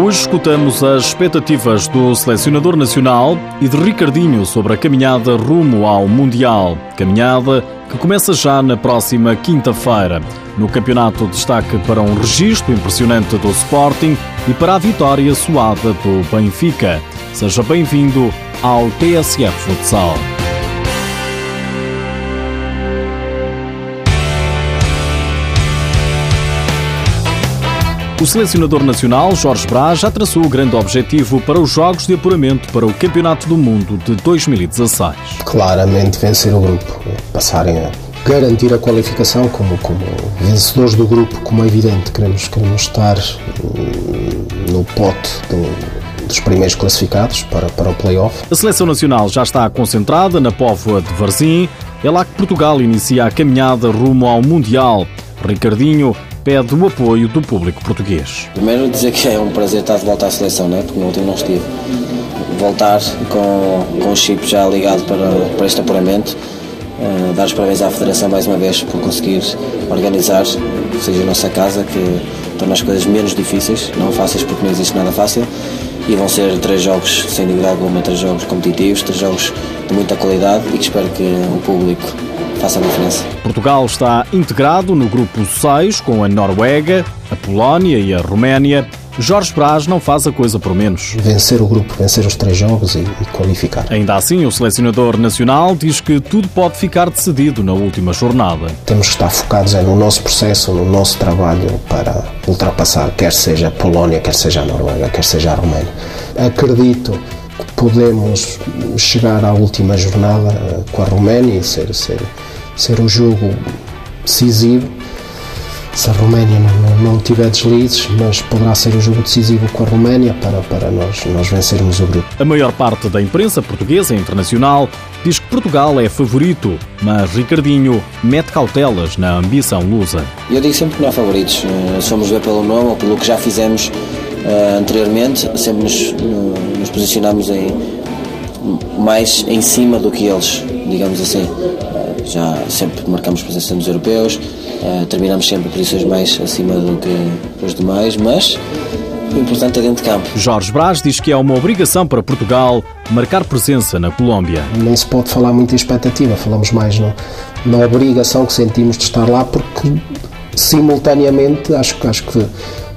Hoje escutamos as expectativas do selecionador nacional e de Ricardinho sobre a caminhada rumo ao Mundial. Caminhada que começa já na próxima quinta-feira. No campeonato, destaque para um registro impressionante do Sporting e para a vitória suada do Benfica. Seja bem-vindo ao TSF Futsal. O selecionador nacional, Jorge Braz, já traçou o grande objetivo para os Jogos de Apuramento para o Campeonato do Mundo de 2016. Claramente vencer o grupo, passarem a garantir a qualificação como, como vencedores do grupo, como é evidente, queremos, queremos estar hum, no pote do, dos primeiros classificados para, para o play-off. A seleção nacional já está concentrada na póvoa de Varzim. É lá que Portugal inicia a caminhada rumo ao Mundial. Ricardinho pede o apoio do público português. Primeiro dizer que é um prazer estar de volta à seleção, né? porque no último não estive. Voltar com, com o chip já ligado para, para este apuramento. Uh, dar os parabéns à Federação mais uma vez por conseguir organizar, seja a nossa casa, que torna as coisas menos difíceis, não fáceis porque não existe nada fácil. E vão ser três jogos, sem dúvida alguma, três jogos competitivos, três jogos de muita qualidade e que espero que o público faça a diferença. Portugal está integrado no grupo 6 com a Noruega, a Polónia e a Roménia. Jorge Braz não faz a coisa por menos. Vencer o grupo, vencer os três jogos e, e, qualificar. Ainda assim, o selecionador nacional diz que tudo pode ficar decidido na última jornada. Temos que estar focados é, no nosso processo, no nosso trabalho para ultrapassar, quer seja a Polónia, quer seja a Noruega, quer seja a Roménia. Acredito que podemos chegar à última jornada com a Roménia e ser, ser ser um jogo decisivo. Se a Roménia não, não, não, tiver deslizes, mas poderá ser um jogo decisivo com a Roménia para, para nós, nós vencermos o grupo. A maior parte da imprensa portuguesa e internacional diz que Portugal é favorito, mas Ricardinho mete cautelas na ambição lusa. Eu digo sempre que não há favoritos. Eh, se formos ver pelo nome ou pelo que já fizemos uh, anteriormente, sempre nos, nos posicionamos em, mais em cima do que eles, digamos assim já sempre marcamos presença nos europeus, uh, terminamos sempre posições mais acima do que os demais, mas o importante é dentro de campo. Jorge Braz diz que é uma obrigação para Portugal marcar presença na Colômbia. Não se pode falar muito em expectativa, falamos mais no, na obrigação que sentimos de estar lá, porque simultaneamente acho, acho que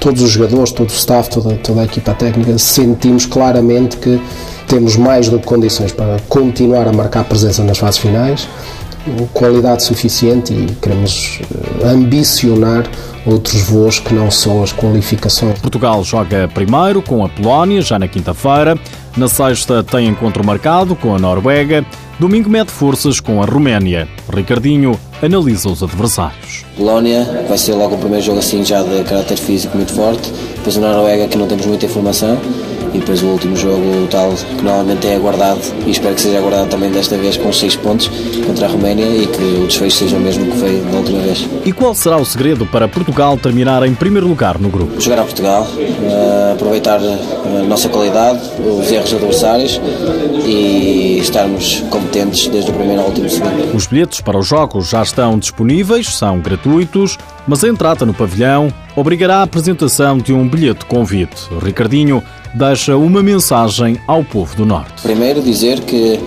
todos os jogadores, todo o staff, toda, toda a equipa técnica sentimos claramente que temos mais do que condições para continuar a marcar presença nas fases finais qualidade suficiente e queremos eh, ambicionar outros voos que não só as qualificações. Portugal joga primeiro com a Polónia, já na quinta-feira. Na sexta tem encontro marcado com a Noruega. Domingo mete forças com a Roménia. Ricardinho analisa os adversários. Polónia vai ser logo o primeiro jogo assim já de caráter físico muito forte. Depois a Noruega que não temos muita informação e depois o último jogo tal que normalmente é aguardado e espero que seja aguardado também desta vez com 6 pontos contra a Roménia e que o desfecho seja o mesmo que foi da última vez. E qual será o segredo para Portugal terminar em primeiro lugar no grupo? Jogar a Portugal, uh, aproveitar a nossa qualidade, os erros adversários e estarmos competentes desde o primeiro ao último segundo. Os bilhetes para os jogos já estão disponíveis, são gratuitos, mas a entrada no pavilhão obrigará a apresentação de um bilhete de convite. Ricardinho deixa uma mensagem ao povo do Norte. Primeiro, dizer que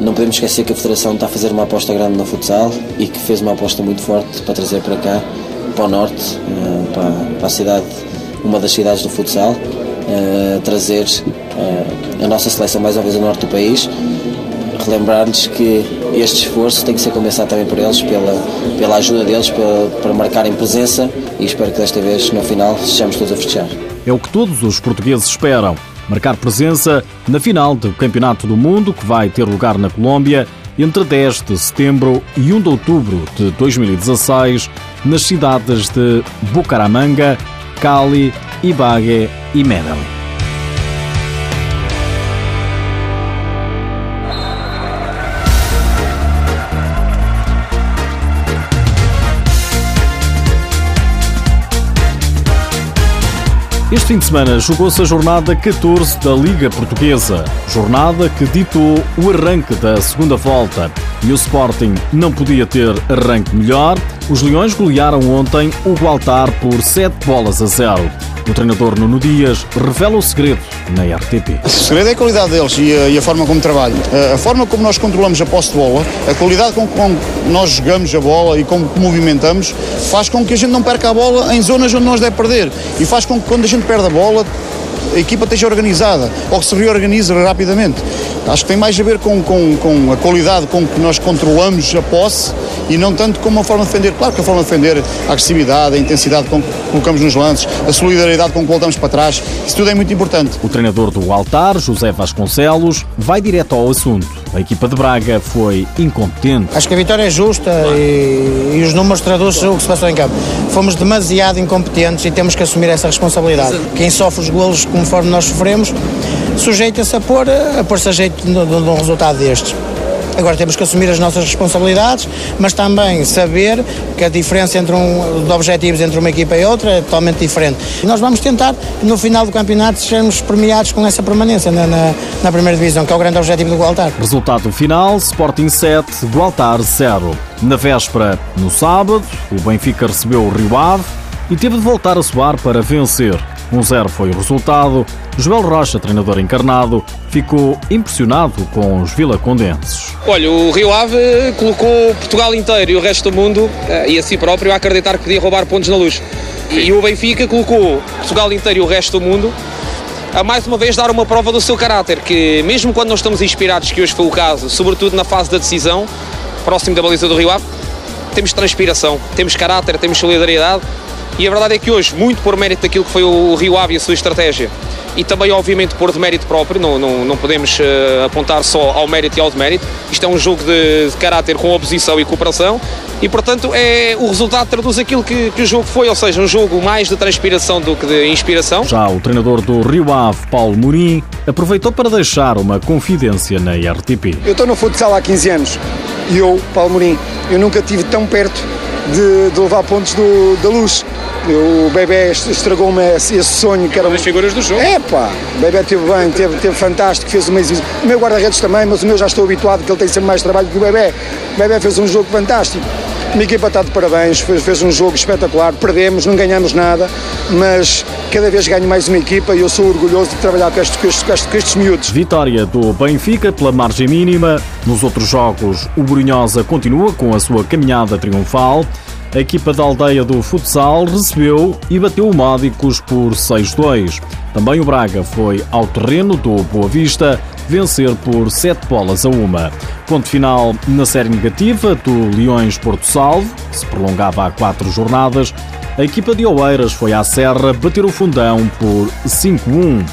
não podemos esquecer que a Federação está a fazer uma aposta grande no futsal e que fez uma aposta muito forte para trazer para cá, para o Norte, eh, para a cidade, uma das cidades do futsal, eh, trazer eh, a nossa seleção mais uma vez ao norte do país relembrar-lhes que este esforço tem que ser compensado também por eles, pela, pela ajuda deles, para, para marcarem presença e espero que desta vez, no final, sejamos todos a festejar. É o que todos os portugueses esperam. Marcar presença na final do Campeonato do Mundo, que vai ter lugar na Colômbia entre 10 de setembro e 1 de outubro de 2016, nas cidades de Bucaramanga, Cali, Ibagué e Medellín. Este fim de semana jogou-se a jornada 14 da Liga Portuguesa, jornada que ditou o arranque da segunda volta. E o Sporting não podia ter arranque melhor. Os Leões golearam ontem o Gualtar por 7 bolas a 0. O treinador Nuno Dias revela o segredo na RTP. O segredo é a qualidade deles e a, e a forma como trabalham. A, forma como nós controlamos a posse de bola, a qualidade com que nós jogamos a bola e como movimentamos, faz com que a gente não perca a bola em zonas onde nós deve perder. E faz com que quando a gente perde a bola, a equipa esteja organizada ou que se reorganize rapidamente. Acho que tem mais a ver com, com, com a qualidade com que nós controlamos a posse e não tanto com uma forma de defender. Claro que a forma de defender, a agressividade, a intensidade com que colocamos nos lances, a solidariedade com que voltamos para trás, isso tudo é muito importante. O treinador do Altar, José Vasconcelos, vai direto ao assunto. A equipa de Braga foi incompetente. Acho que a vitória é justa e, e os números traduzem o que se passou em campo. Fomos demasiado incompetentes e temos que assumir essa responsabilidade. Quem sofre os golos conforme nós sofremos, sujeita-se a pôr a pôr-se a jeito de um resultado destes. Agora temos que assumir as nossas responsabilidades, mas também saber que a diferença entre um, de objetivos entre uma equipa e outra é totalmente diferente. E nós vamos tentar, no final do campeonato, sermos premiados com essa permanência na, na, na primeira divisão, que é o grande objetivo do Gualtar. Resultado final: Sporting 7, Gualtar 0. Na véspera, no sábado, o Benfica recebeu o Rio Ave e teve de voltar a soar para vencer. 1-0 foi o resultado. Joel Rocha, treinador encarnado, ficou impressionado com os vilacondenses. Olha, o Rio Ave colocou Portugal inteiro e o resto do mundo, eh, e a si próprio, a acreditar que podia roubar pontos na luz. E o Benfica colocou Portugal inteiro e o resto do mundo a mais uma vez dar uma prova do seu caráter, que mesmo quando nós estamos inspirados, que hoje foi o caso, sobretudo na fase da decisão, próximo da baliza do Rio Ave, temos transpiração, temos caráter, temos solidariedade e a verdade é que hoje, muito por mérito daquilo que foi o Rio Ave e a sua estratégia, e também, obviamente, por demérito próprio, não, não, não podemos uh, apontar só ao mérito e ao demérito. Isto é um jogo de, de, caráter com oposição e cooperação e, portanto, é, o resultado traduz aquilo que, que, o jogo foi, ou seja, um jogo mais de transpiração do que de inspiração. Já o treinador do Rio Ave, Paulo Mourim, aproveitou para deixar uma confidência na RTP. Eu estou no futsal há 15 anos e eu, Paulo Mourim, eu nunca estive tão perto de, de levar pontos do, da luz. O bebê estragou-me esse, sonho que era. Uma das figuras do jogo. É pá, o bebê teve bem, teve, teve fantástico, fez uma exibição. O meu guarda-redes também, mas o meu já estou habituado que ele tem sempre mais trabalho que o bebê. O bebê fez um jogo fantástico. A minha equipa está de parabéns, fez, fez, um jogo espetacular. Perdemos, não ganhamos nada, mas cada vez ganho mais uma equipa e eu sou orgulhoso de trabalhar com estes, com estes, com estes, com estes miúdos. Vitória do Benfica pela margem mínima. Nos outros jogos, o Brunhosa continua com a sua caminhada triunfal. A equipa da aldeia do futsal recebeu e bateu o Módicos por 6-2. Também o Braga foi ao terreno do Boa Vista vencer por 7 bolas a uma. Ponto final na série negativa do Leões Porto Salvo, que se prolongava há quatro jornadas. A equipa de Oeiras foi à Serra bater o fundão por 5-1.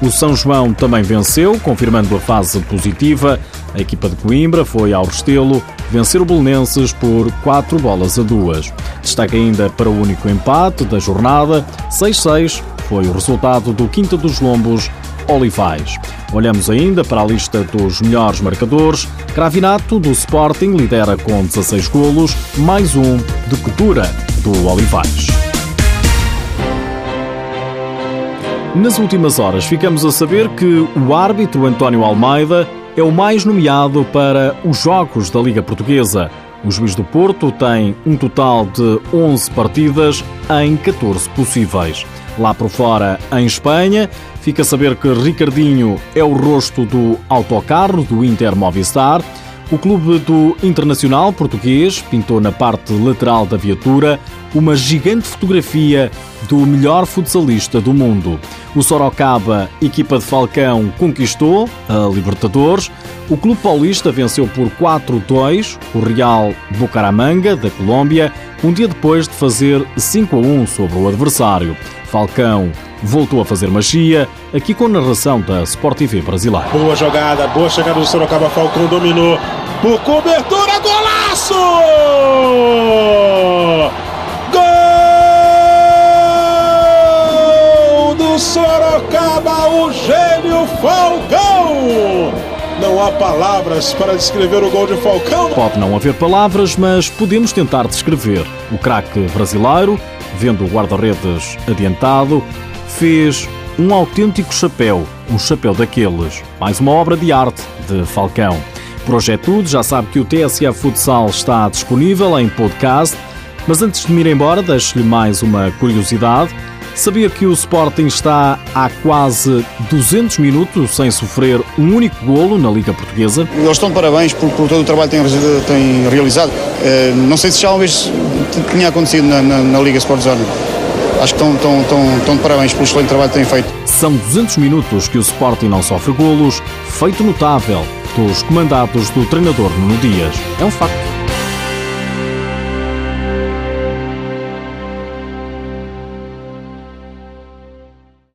O São João também venceu, confirmando a fase positiva. A equipa de Coimbra foi ao Restelo vencer o Belenenses por 4 bolas a 2. Destaque ainda para o único empate da jornada, 6-6 foi o resultado do Quinta dos Lombos Olivais. Olhamos ainda para a lista dos melhores marcadores. Cravinato, do Sporting, lidera com 16 golos, mais um de Coutura, do Olivais. Nas últimas horas, ficamos a saber que o árbitro António Almeida é o mais nomeado para os Jogos da Liga Portuguesa. O juiz do Porto tem um total de 11 partidas em 14 possíveis. Lá por fora, em Espanha, fica a saber que Ricardinho é o rosto do autocarro do Inter Movistar. O clube do Internacional português pintou na parte lateral da viatura uma gigante fotografia do melhor futsalista do mundo. O Sorocaba, equipa de Falcão, conquistou a Libertadores. O Clube Paulista venceu por 4-2 o Real Bucaramanga, da Colômbia, um dia depois de fazer 5-1 sobre o adversário. Falcão voltou a fazer magia, aqui com narração da Sport TV brasileira. Boa jogada, boa chegada do Sorocaba, Falcão dominou, por cobertura, golaço! Sorocaba, o gênio Falcão! Não há palavras para descrever o gol de Falcão. Pode não haver palavras, mas podemos tentar descrever. O craque brasileiro, vendo o guarda-redes adiantado, fez um autêntico chapéu, um chapéu daqueles. Mais uma obra de arte de Falcão. Por hoje é tudo, já sabe que o TSF Futsal está disponível em podcast, mas antes de me ir embora, deixo-lhe mais uma curiosidade. Sabia que o Sporting está há quase 200 minutos sem sofrer um único golo na Liga Portuguesa? Eles estão de parabéns por, por todo o trabalho que têm, têm realizado. Uh, não sei se já uma vez tinha acontecido na, na, na Liga Sport Zone. Acho que estão, estão, estão, estão de parabéns pelo excelente trabalho que têm feito. São 200 minutos que o Sporting não sofre golos, feito notável dos comandados do treinador Nuno Dias. É um facto.